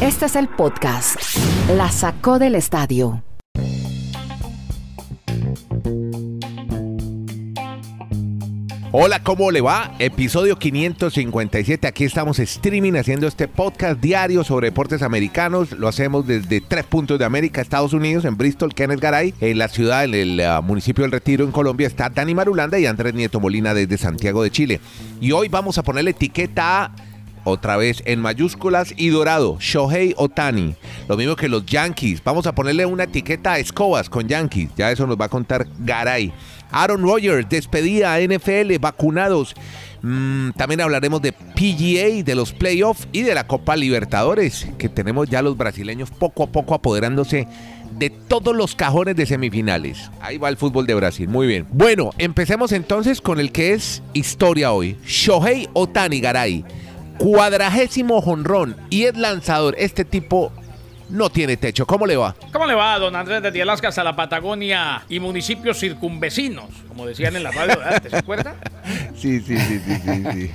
Este es el podcast. La sacó del estadio. Hola, ¿cómo le va? Episodio 557. Aquí estamos streaming haciendo este podcast diario sobre deportes americanos. Lo hacemos desde tres puntos de América, Estados Unidos, en Bristol, Kenneth Garay, en la ciudad, en el uh, municipio del Retiro, en Colombia, está Dani Marulanda y Andrés Nieto Molina desde Santiago de Chile. Y hoy vamos a ponerle etiqueta a otra vez en mayúsculas y dorado, Shohei Otani. Lo mismo que los Yankees. Vamos a ponerle una etiqueta a Escobas con Yankees. Ya eso nos va a contar Garay. Aaron Rodgers, despedida a NFL, vacunados. Mm, también hablaremos de PGA, de los playoffs y de la Copa Libertadores, que tenemos ya los brasileños poco a poco apoderándose de todos los cajones de semifinales. Ahí va el fútbol de Brasil, muy bien. Bueno, empecemos entonces con el que es historia hoy. Shohei Otani Garay, cuadragésimo jonrón y es lanzador. Este tipo no tiene techo. ¿Cómo le va? ¿Cómo le va, don Andrés de Alaska hasta la Patagonia y municipios circunvecinos? Como decían en la radio de antes, ¿se acuerda? Sí, sí, sí, sí, sí. sí.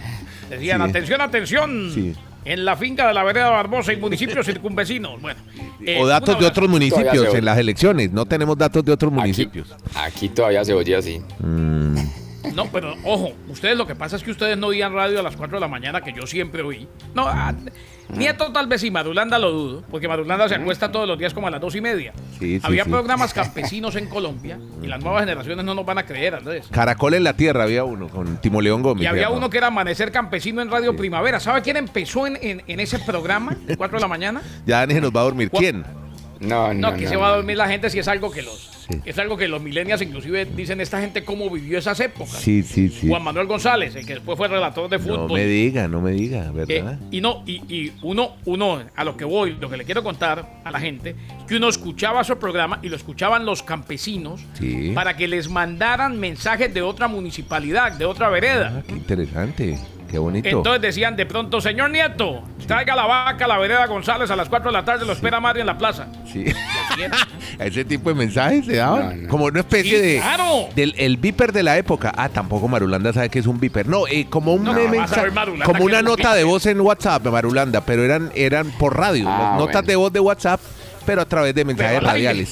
Decían, Sí. atención, atención. Sí. En la finca de la vereda Barbosa y municipios circunvecinos. Bueno. eh, O datos de otros municipios en las elecciones. No tenemos datos de otros municipios. Aquí, aquí todavía se oye así. Mm, No, pero ojo, ustedes lo que pasa es que ustedes no oían radio a las 4 de la mañana, que yo siempre oí. No, ah, Nieto tal vez sí, Marulanda lo dudo, porque Marulanda se acuesta todos los días como a las dos y media. Sí, sí, Había sí. programas campesinos en Colombia y las nuevas generaciones no nos van a creer, Andrés. Caracol en la Tierra había uno con Timo León Gómez. Y había uno que era Amanecer Campesino en Radio Primavera. ¿Sabe quién empezó en, en- en ese programa? 4 de la mañana. Ya Dani se nos va a dormir. ¿Quién? No, No, no. aquí no, se va a no. dormir la gente si es algo que los. Sí. Es algo que los millennials inclusive dicen esta gente cómo vivió esas épocas. Sí, sí, sí. Juan Manuel González, el que después fue relator de No fútbol. me diga, no me diga, Eh, ¿verdad? y no, y, y uno, uno, a lo que voy, lo que le quiero contar a la gente, que uno escuchaba su programa y lo escuchaban los campesinos Sí. para que les mandaran mensajes de otra municipalidad, de otra vereda. Ah, qué interesante. Qué bonito. Entonces decían de pronto, señor Nieto, traiga la vaca a la vereda González a las 4 de la tarde, lo espera Mario en la plaza. Sí. Ese tipo de mensajes se daban. No, no. Como una especie Sí, de. claro. Del el viper de la época. Ah, tampoco Marulanda sabe que es un viper. No, eh, como un No, mensaje- Como una nota de voz en WhatsApp, Marulanda, pero eran, eran por radio. Ah, las notas bueno. de voz de WhatsApp, pero a través de mensajes al aire.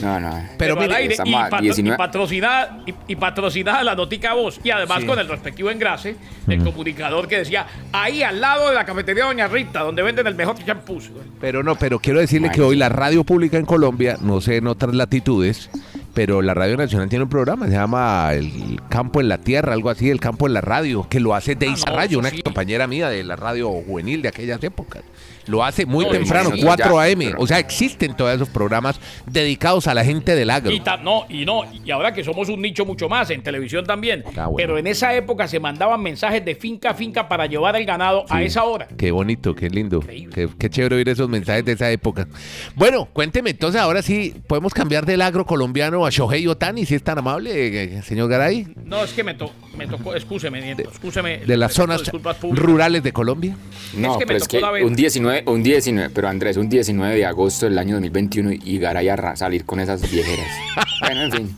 No, no. Pero al mire, aire, y, estamos a patro- 19. y patrocinada, y, y patrocinada la notica voz. Y además Sí. con el respectivo engrase del comunicador que decía, ahí al lado de la cafetería Doña Rita, donde venden el mejor champús. Pero no, pero quiero decirle que hoy la radio pública en Colombia, no sé en otras latitudes, pero la Radio Nacional tiene un programa, se llama El Campo en la Tierra, algo así, El Campo en la Radio, que lo hace Deisa Ah, no, Rayo, una sí. compañera mía de la radio juvenil de aquellas épocas. Lo hace muy No, temprano, imagínate, 4 ya, AM. pero- O sea, existen todos esos programas dedicados a la gente del agro. Y no, y no, y ahora que somos un nicho mucho más, en televisión también. Ah, bueno. Pero en esa época se mandaban mensajes de finca a finca para llevar el ganado a Sí. esa hora. Qué bonito, qué lindo. Qué, qué chévere oír esos mensajes de esa época. Bueno, cuénteme entonces, ahora sí, ¿podemos cambiar del agro colombiano a Shohei Otani, si es tan amable, eh, señor Garay? No, es que me, to- me tocó, excúseme, Nieto, excúseme. De las zonas rurales de Colombia. No, Es que me pero es que un 19, un 19, pero Andrés, un 19 de agosto del año 2021 y Garay a salir con esas viejeras. bueno, en fin.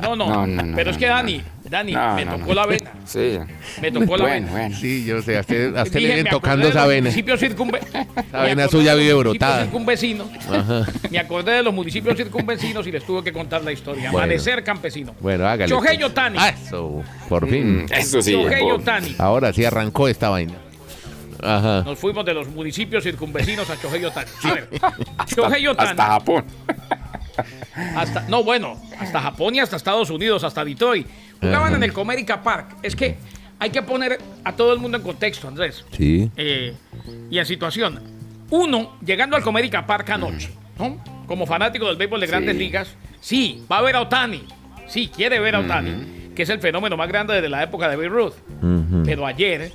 No, no, No, no, no, pero es que no. Dani, Dani, No, me no, tocó no. la vena. Sí. Me tocó la bueno, vena. bueno. Sí, yo sé, a usted, a usted le vienen tocando esa vena. circunve- Esa vena suya vive brotada. circunvecinos. Ajá. Me acordé de los municipios circunvecinos y les tuve que contar la historia. Bueno. Amanecer campesino. Bueno, hágale. Shohei pues. Otani. Ah, Eso, por fin. Mm, Eso sí. Shohei por- Otani. Ahora sí arrancó esta vaina. Ajá. Nos fuimos de los municipios circunvecinos a Shohei Otani. A ver, Shohei Otani. Hasta Japón. Hasta, no, bueno, hasta Japón y hasta Estados Unidos, hasta Detroit. Jugaban Ajá. en el Comerica Park. Es que hay que poner a todo el mundo en contexto, Andrés. Sí. Eh, y en situación. Uno, llegando al Comerica Park anoche, ¿no? Como fanático del béisbol de grandes Sí. ligas, sí, va a ver a Otani. Sí, quiere ver a Otani, que es el fenómeno más grande desde la época de Ruth. Ujú. Pero ayer,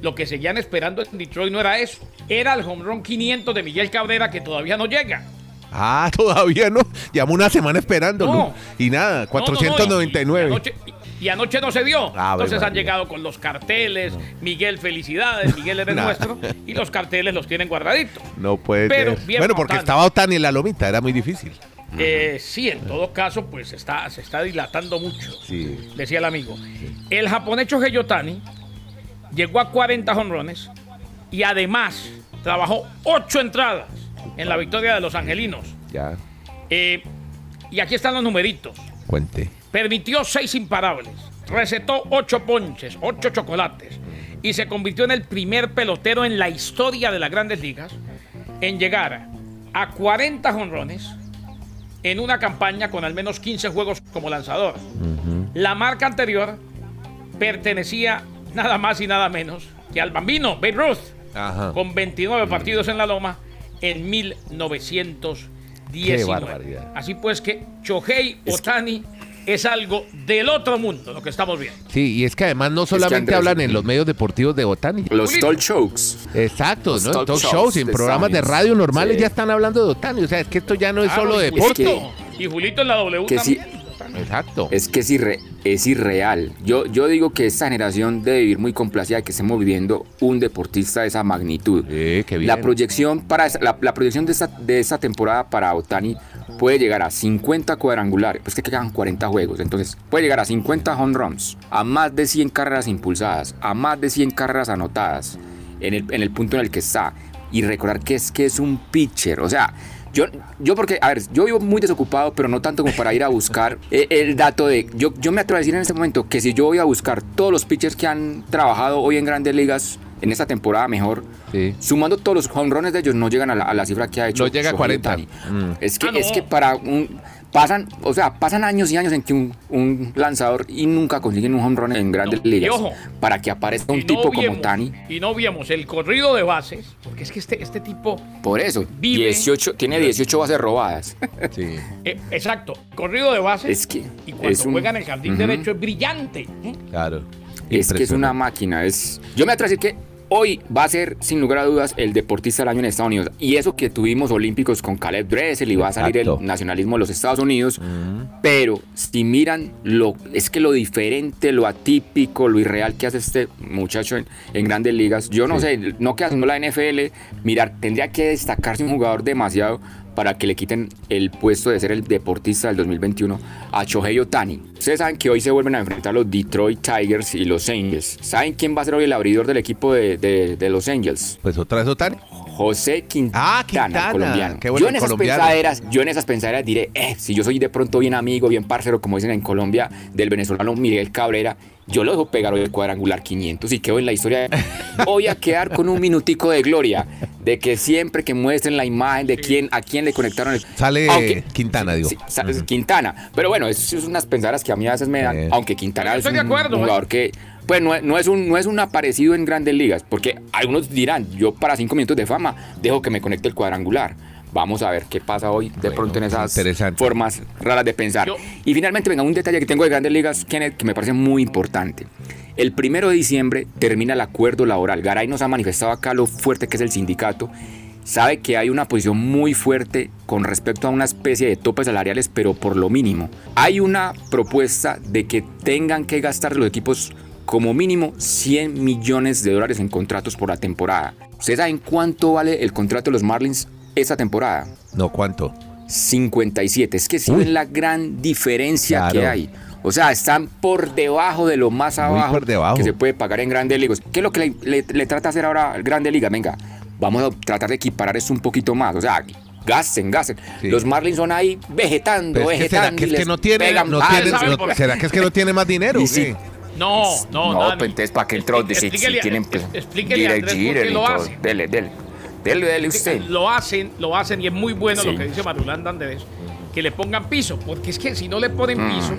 lo que seguían esperando en Detroit no era eso. Era el home run 500 de Miguel Cabrera que todavía no llega. Ah, todavía no. Llevamos una semana esperándolo. No. Y nada, No, no, no, y- 499. Y, anoche, y- anoche no se dio. Ah, Entonces han llegado con los carteles. Miguel, felicidades. Miguel eres Nah. nuestro. Y los carteles los tienen guardaditos. No puede Pero ser. bien Bueno, porque Otani. estaba Otani en la lomita, era muy difícil. Eh, sí, en todo caso, pues está, se está dilatando mucho. Sí. Decía el amigo. El japonés Shohei Otani llegó a 40 jonrones y además trabajó ocho entradas en la victoria de los angelinos. Ya, Eh, y aquí están los numeritos. cuente. Permitió seis imparables, recetó ocho ponches, ocho chocolates y se convirtió en el primer pelotero en la historia de las grandes ligas en llegar a 40 jonrones en una campaña con al menos 15 juegos como lanzador. La marca anterior pertenecía nada más y nada menos que al bambino Babe Ruth Ajá. con 29 partidos en la loma en 1919. Qué barbaridad. Así pues que Shohei Otani es algo del otro mundo lo que estamos viendo. Sí, y es que además no solamente Andrés- hablan en los medios deportivos de Otani. Los talk shows. Exacto, Los ¿no? Talk talk shows en de programas de radio normales Sí. ya están hablando de Otani. O sea, es que esto ya no es solo Claro, deporte. Y Julito en la W Que también. Exacto. Es que es, irre- es irreal. Yo, yo digo que esta generación debe vivir muy complacida de que estemos viviendo un deportista de esa magnitud. Sí, qué bien. La proyección, para, esa- la, la proyección de esta, de esta temporada para Otani puede llegar a 50 cuadrangulares, pues que quedan 40 juegos, entonces puede llegar a 50 home runs, a más de 100 carreras impulsadas, a más de 100 carreras anotadas en el, en el punto en el que está. Y recordar que es que es un pitcher, o sea, yo, yo porque, a ver, yo vivo muy desocupado, pero no tanto como para ir a buscar eh, el dato de, yo, yo me atrevo a decir en este momento que si yo voy a buscar todos los pitchers que han trabajado hoy en grandes ligas, en esta temporada mejor, Sí. Sumando todos los home runs de ellos, no llegan a la, a la cifra que ha hecho. No llega a Shohei 40. Ohtani. Mm. Es, que, Ah, no. es que para un. Pasan, o sea, pasan años y años en que un, un lanzador y nunca consiguen un home run en grandes No, ligas. ojo. para que aparezca un no tipo como Tani. Y no viemos el corrido de bases, porque es que este, este tipo, Por eso, Vive- 18, tiene 18 bases robadas. Sí. eh, exacto, corrido de bases. Es que y cuando es un- juega en el jardín derecho es brillante. ¿eh? Claro. Es que es una máquina. Es... Yo me atrevo a decir que hoy va a ser, sin lugar a dudas, el deportista del año en Estados Unidos. Y eso que tuvimos olímpicos con Caleb Dressel y va a salir Exacto. el nacionalismo de los Estados Unidos. Pero si miran, lo, es que lo diferente, lo atípico, lo irreal que hace este muchacho en, en grandes ligas, yo no sé, no que haciendo la NFL, mirar, tendría que destacarse un jugador demasiado para que le quiten el puesto de ser el deportista del 2021 a Shohei Otani. Ustedes saben que hoy se vuelven a enfrentar los Detroit Tigers y los Angels. ¿Saben quién va a ser hoy el abridor del equipo de, de- de los Angels? Pues otra vez Otani. José Quintana, Ah, Quintana. colombiano. Qué bueno, yo en esas colombiano. pensaderas, yo en esas pensaderas diré, eh, si yo soy de pronto bien amigo, bien parcero, como dicen en Colombia, del venezolano Miguel Cabrera, yo lo dejo pegar hoy el cuadrangular 500 y quedo en la historia. Voy a quedar con un minutico de gloria de que siempre que muestren la imagen de quién, a quién le conectaron el... Sale Aunque- Quintana, digo. Sí, sa- Quintana. Pero bueno, es, es unas pensaderas que a mí a veces me dan, Sí. aunque Quintana Yo es estoy de un acuerdo, ¿eh? jugador que, pues no, es- no es un, no es un aparecido en grandes ligas, porque algunos dirán, yo para cinco minutos de fama dejo que me conecte el cuadrangular. Vamos a ver qué pasa hoy de Bueno, pronto en esas formas raras de pensar. Yo- Y finalmente, venga, un detalle que tengo de grandes ligas, Kenneth, que me parece muy importante. El primero de diciembre termina el acuerdo laboral. Garay nos ha manifestado acá lo fuerte que es el sindicato. Sabe que hay una posición muy fuerte con respecto a una especie de topes salariales, pero por lo mínimo. Hay una propuesta de que tengan que gastar los equipos como mínimo 100 millones de dólares en contratos por la temporada. ¿Ustedes saben cuánto vale el contrato de los Marlins esta temporada? No, ¿cuánto? 57. Es que si Uy. ven la gran diferencia Claro. que hay. O sea, están por debajo de lo más abajo por debajo. que se puede pagar en Grandes Ligas. ¿Qué es lo que le, le- le trata de hacer ahora Grandes Ligas? Venga, vamos a tratar de equiparar esto un poquito más. O sea, gasten, gasten. Sí. Los Marlins son ahí vegetando, Pero es que será vegetando. que, es que no tiene, no tiene- ¿sabe no- por qué? ¿Será que es que no tiene más dinero? Sí. qué? No, no, No, pues entonces para que entró, Expli- si, si tienen pues, explíquele a Andrés por qué lo. Dele, dele. Dele, dele usted. Lo hacen, lo hacen y es muy bueno Sí. lo que dice Marulanda Andrés, que le pongan piso, porque es que si no le ponen Mm. piso,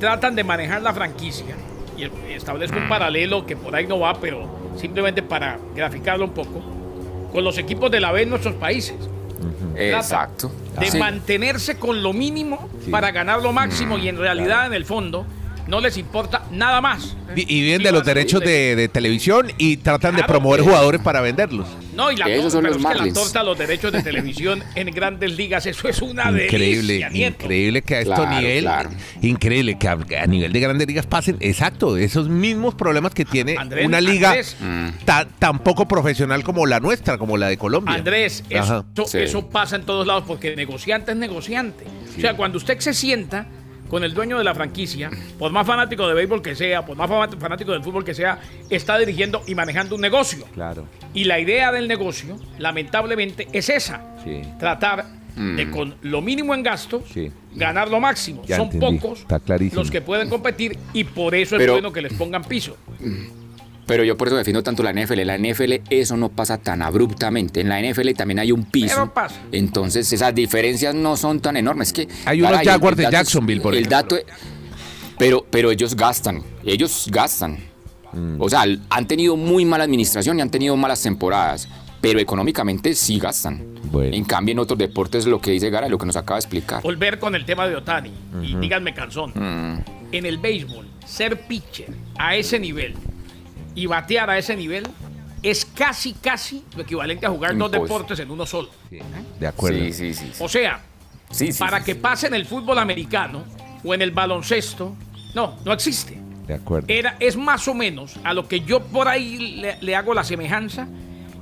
tratan de manejar la franquicia y establezco Mm. un paralelo que por ahí no va, pero simplemente para graficarlo un poco, con los equipos de la B en nuestros países. Exacto. De mantenerse con lo mínimo Sí. para ganar lo máximo y en realidad en el fondo no les importa nada más. Y, y viven de los derechos de, de televisión y tratan de promover pues. jugadores para venderlos. No, y la torta, son pero los es que la torta, los derechos de televisión en grandes ligas, eso es una Increíble, delicia, increíble que a estos Claro, nivel, claro. increíble que a, a nivel de grandes ligas pasen, exacto, esos mismos problemas que tiene Andrés, una liga Andrés. Mm. ta- tan poco profesional como la nuestra, como la de Colombia. Andrés, eso, Sí. eso pasa en todos lados porque negociante es negociante. O sea, cuando usted se sienta con el dueño de la franquicia, por más fanático de béisbol que sea, por más fa- fanático del fútbol que sea, está dirigiendo y manejando un negocio. Claro. Y la idea del negocio, lamentablemente, es esa. Sí. Tratar de con lo mínimo en gasto, Sí. ganar lo máximo. Ya Son entendí. pocos los que pueden competir y por eso es Pero- bueno que les pongan piso. Pero yo por eso defiendo tanto la NFL. La NFL eso no pasa tan abruptamente. En la NFL también hay un piso. Pero pasa. Entonces esas diferencias no son tan enormes. Que, Hay unos Jaguars de Jacksonville, por el ejemplo. dato es- pero, pero ellos gastan. Ellos gastan. Mm. O sea, han tenido muy mala administración y han tenido malas temporadas. Pero económicamente sí gastan. Bueno. En cambio, en otros deportes, lo que dice Gara, lo que nos acaba de explicar. Volver con el tema de Otani. Y díganme, calzón. Mm. En el béisbol, ser pitcher a ese nivel y batear a ese nivel es casi, casi lo equivalente a jugar dos deportes en uno solo. De acuerdo. Sí, sí, sí. sí. O sea, Sí, sí, para sí, que sí. pase en el fútbol americano o en el baloncesto, no, no existe. De acuerdo. Era, es más o menos a lo que yo por ahí le, le hago la semejanza,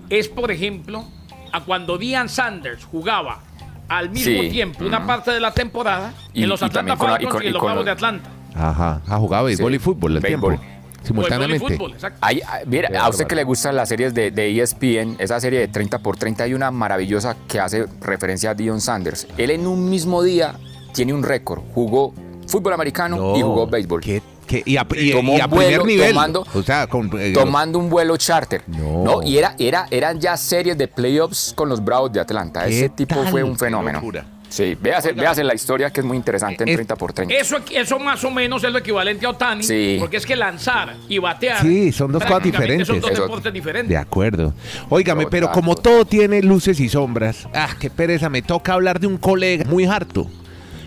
es por ejemplo a cuando Deion Sanders jugaba al mismo Sí. tiempo una parte de la temporada Y- en los Atlanta y Falcons y, con- y en los Bravos de Atlanta. Ajá. Ha jugado béisbol Sí. y fútbol al Béisbol. tiempo. Simultáneamente. fútbol. Hay- mira, Qué a usted bárbaro. que le gustan las series de, de E ESPN, esa serie de 30 por 30 hay una maravillosa que hace referencia a Dion Sanders. Él en un mismo día tiene un récord. Jugó fútbol americano y jugó béisbol. Y a, y- Tomó y a un vuelo primer nivel. tomando- o sea, con, eh, Tomando un vuelo charter. No. Y era, era, eran ya series de playoffs con los Bravos de Atlanta. ¿Qué Ese tipo tal? fue un fenómeno. locura. Sí, véase, véase la historia que es muy interesante en Es- 30 por 30. Eso, eso más o menos es lo equivalente a Otani, Sí. porque es que lanzar y batear. Sí, son dos cosas prácticamente Son diferentes. dos Eso- deportes diferentes. De acuerdo. Óigame, pero como todo tiene luces y sombras, ah, qué pereza, me toca hablar de un colega muy harto.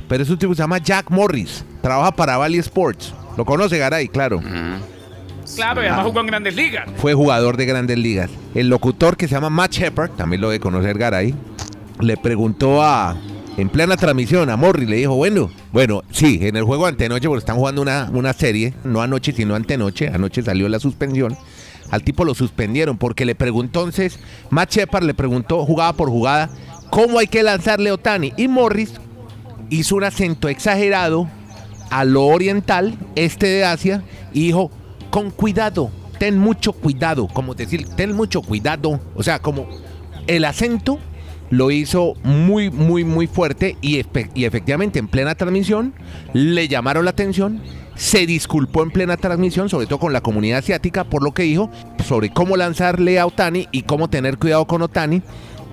Pero es un tipo que se llama Jack Morris, trabaja para Valley Sports. Lo conoce Garay, claro. Claro, y además jugó en grandes ligas. Fue jugador de grandes ligas. El locutor que se llama Matt Shepard, también lo de conocer Garay, le preguntó a, en plena transmisión a Morris, le dijo, bueno, bueno, sí, en el juego antenoche, porque están jugando una, una serie, no anoche, sino antenoche, anoche salió la suspensión. Al tipo lo suspendieron porque le preguntó entonces, Matt Shepard le preguntó jugada por jugada, ¿cómo hay que lanzarle Otani? Y Morris hizo un acento exagerado a lo oriental, este de Asia, y dijo, con cuidado, ten mucho cuidado, como decir, ten mucho cuidado, o sea, como el acento lo hizo muy, muy, muy fuerte y, efectivamente en plena transmisión le llamaron la atención, se disculpó en plena transmisión, sobre todo con la comunidad asiática, por lo que dijo sobre cómo lanzarle a Otani y cómo tener cuidado con Otani.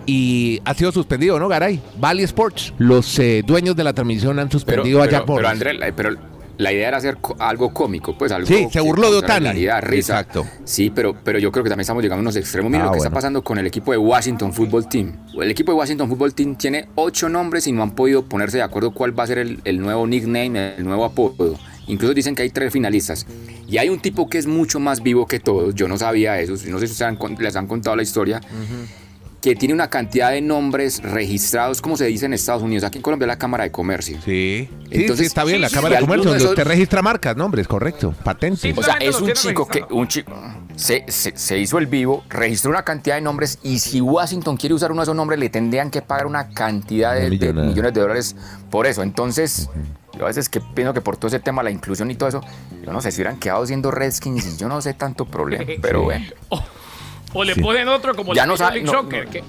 Y ha sido suspendido, ¿no, Garay? Valley Sports, los eh, dueños de la transmisión han Pero, suspendido a pero, Jack Morris. pero, André, pero la idea era hacer algo cómico, pues algo. Sí, se burló de Otani. risa. Exacto. Sí, pero, pero yo creo que también estamos llegando a unos extremos. Mira Ah, lo que bueno. está pasando con el equipo de Washington Football Team. El equipo de Washington Football Team tiene ocho nombres y no han podido ponerse de acuerdo cuál va a ser el, el nuevo nickname, el nuevo apodo. Incluso dicen que hay tres finalistas. Y hay un tipo que es mucho más vivo que todos. Yo no sabía eso. No sé si ustedes han con- les han contado la historia. Que tiene una cantidad de nombres registrados, como se dice en Estados Unidos. Aquí en Colombia la Cámara de Comercio. Sí, Entonces, sí, está bien, sí, la sí, Cámara sí, de Comercio, donde usted registra marcas, nombres, correcto, patentes. Sí, O sea, es un chico que un chico se, se- se hizo el vivo, registró una cantidad de nombres y si Washington quiere usar uno de esos nombres le tendrían que pagar una cantidad de, millones de dólares por eso. Entonces, yo a veces que pienso que por todo ese tema, la inclusión y todo eso, yo no sé si hubieran quedado siendo Redskins y yo no sé tanto problema, pero Sí. bueno. O, le Sí. ponen otro como Ya la no Major sabe- no, Soccer, no. Que,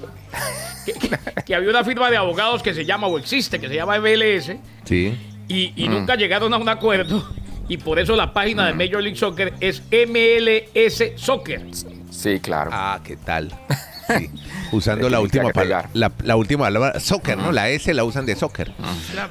que- que- que había una firma de abogados que se llama o existe, que se llama MLS, Sí. y, y Mm. nunca llegaron a un acuerdo. Y por eso la página de Major League Soccer es MLS Soccer. Sí, claro. Ah, ¿qué tal? Sí. Usando la última palabra, la, la última palabra, soccer, ¿no? La S la usan de soccer. Claro.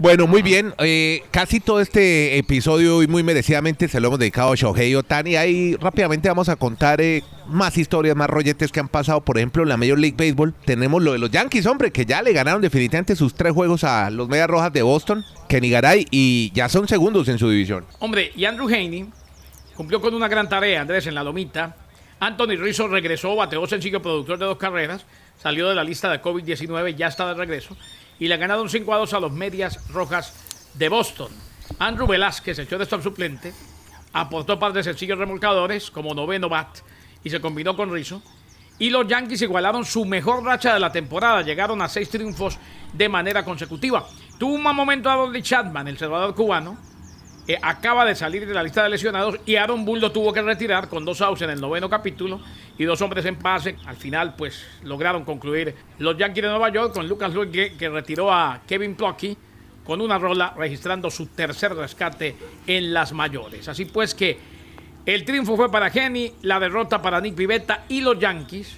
Bueno, muy bien. eh, casi todo este episodio y muy merecidamente se lo hemos dedicado a Shohei Otani. Ahí rápidamente vamos a contar eh, más historias, más rolletes que han pasado. Por ejemplo, en la Major League Baseball tenemos lo de los Yankees, hombre, que ya le ganaron definitivamente sus tres juegos a los Medias Rojas de Boston, Kenny Garay, y ya son segundos en su división. Hombre, y Andrew Haney cumplió con una gran tarea, Andrés, en la lomita. Anthony Rizzo regresó, bateó sencillo productor de dos carreras, salió de la lista de COVID-19, ya está de regreso, y le ganaron 5 a 2 a los Medias Rojas de Boston. Andrew Velázquez, el shortstop suplente, aportó par de sencillos remolcadores como noveno bat y se combinó con Rizzo. y los Yankees igualaron su mejor racha de la temporada. Llegaron a seis triunfos de manera consecutiva. Tuvo un mal momento a Dolly Chapman, el cerrador cubano. Eh, acaba de salir de la lista de lesionados y Aaron Bull lo tuvo que retirar con dos outs en el noveno capítulo y dos hombres en pase. Al final, pues lograron concluir los Yankees de Nueva York con Lucas Luis que, retiró a Kevin Plucky con una rola registrando su tercer rescate en las mayores. Así pues que el triunfo fue para Kenny, la derrota para Nick Pivetta y los Yankees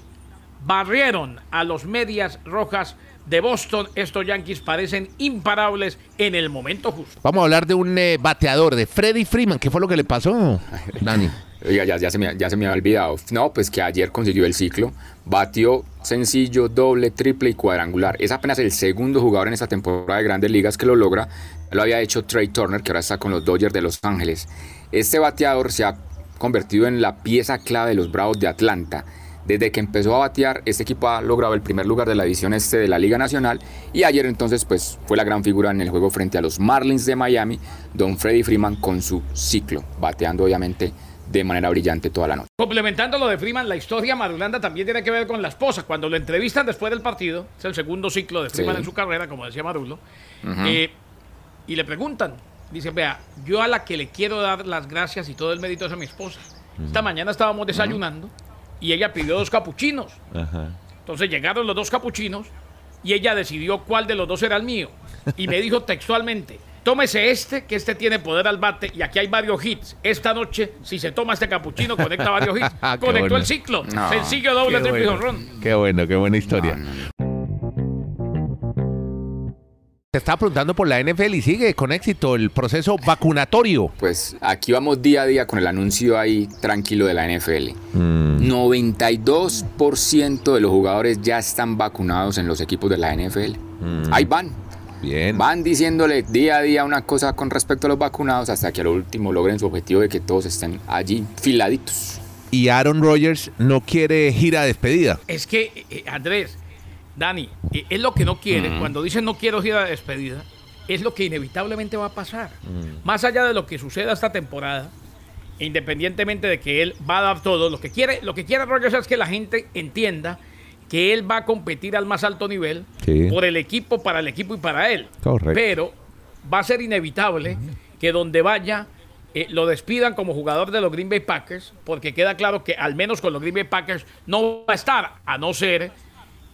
barrieron a los medias rojas de Boston. Estos Yankees parecen imparables en el momento justo. Vamos a hablar de un eh, bateador, de Freddy Freeman. ¿Qué fue lo que le pasó, Dani? Oiga, ya, ya, se me, ya se me había olvidado. No, pues que ayer consiguió el ciclo. Batió sencillo, doble, triple y cuadrangular. Es apenas el segundo jugador en esta temporada de grandes ligas que lo logra. Lo había hecho Trey Turner, que ahora está con los Dodgers de Los Ángeles. Este bateador se ha convertido en la pieza clave de los Bravos de Atlanta. Desde que empezó a batear, este equipo ha logrado el primer lugar de la división este de la Liga Nacional y ayer entonces pues fue la gran figura en el juego frente a los Marlins de Miami, Don Freddy Freeman con su ciclo, bateando obviamente de manera brillante toda la noche. Complementando lo de Freeman, la historia madulanda también tiene que ver con la esposa. Cuando lo entrevistan después del partido, es el segundo ciclo de Freeman Sí. en su carrera, como decía Marulo, eh, y le preguntan, dice, vea, yo a la que le quiero dar las gracias y todo el mérito es a mi esposa. Esta mañana estábamos desayunando y ella pidió dos capuchinos. Entonces llegaron los dos capuchinos y ella decidió cuál de los dos era el mío. Y me dijo textualmente, tómese este, que este tiene poder al bate y aquí hay varios hits. Esta noche, si se toma este capuchino, conecta varios hits. Qué Conectó bueno. el ciclo. No. Sencillo, doble, triple bueno. Qué bueno, qué buena historia. No, no, Te estaba preguntando por la NFL y sigue con éxito el proceso vacunatorio. Pues aquí vamos día a día con el anuncio ahí tranquilo de la NFL. 92% de los jugadores ya están vacunados en los equipos de la NFL. Ahí van. Bien. Van diciéndole día a día una cosa con respecto a los vacunados hasta que al último logren su objetivo de que todos estén allí filaditos. Y Aaron Rodgers no quiere gira de despedida. Es que, eh, Andrés, Dani, eh, es lo que no quiere. Cuando dice no quiero gira de despedida, es lo que inevitablemente va a pasar. Más allá de lo que suceda esta temporada, independientemente de que él va a dar todo, lo que quiere, lo que quiere Rogers es que la gente entienda que él va a competir al más alto nivel Sí. por el equipo, para el equipo y para él. Correcto. Pero va a ser inevitable que donde vaya eh, lo despidan como jugador de los Green Bay Packers, porque queda claro que al menos con los Green Bay Packers no va a estar, a no ser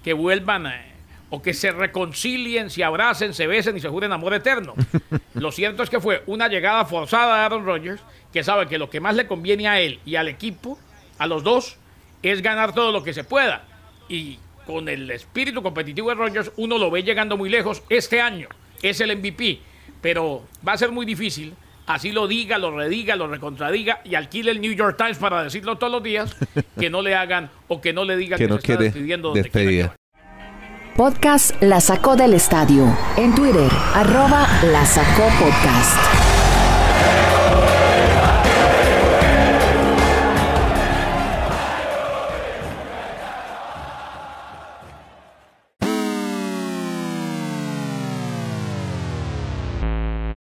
que vuelvan eh, o que se reconcilien, se abracen, se besen y se juren amor eterno. lo cierto es que fue una llegada forzada de Aaron Rodgers, que sabe que lo que más le conviene a él y al equipo, a los dos, es ganar todo lo que se pueda. Y con el espíritu competitivo de Rodgers, uno lo ve llegando muy lejos este año. Es el MVP, pero va a ser muy difícil. Así lo diga, lo rediga, lo recontradiga y alquile el New York Times para decirlo todos los días, que no le hagan o que no le digan Que que, no se está quiere despidiendo donde quiera despedida. Podcast La Sacó del Estadio. En Twitter, arroba La Sacó Podcast.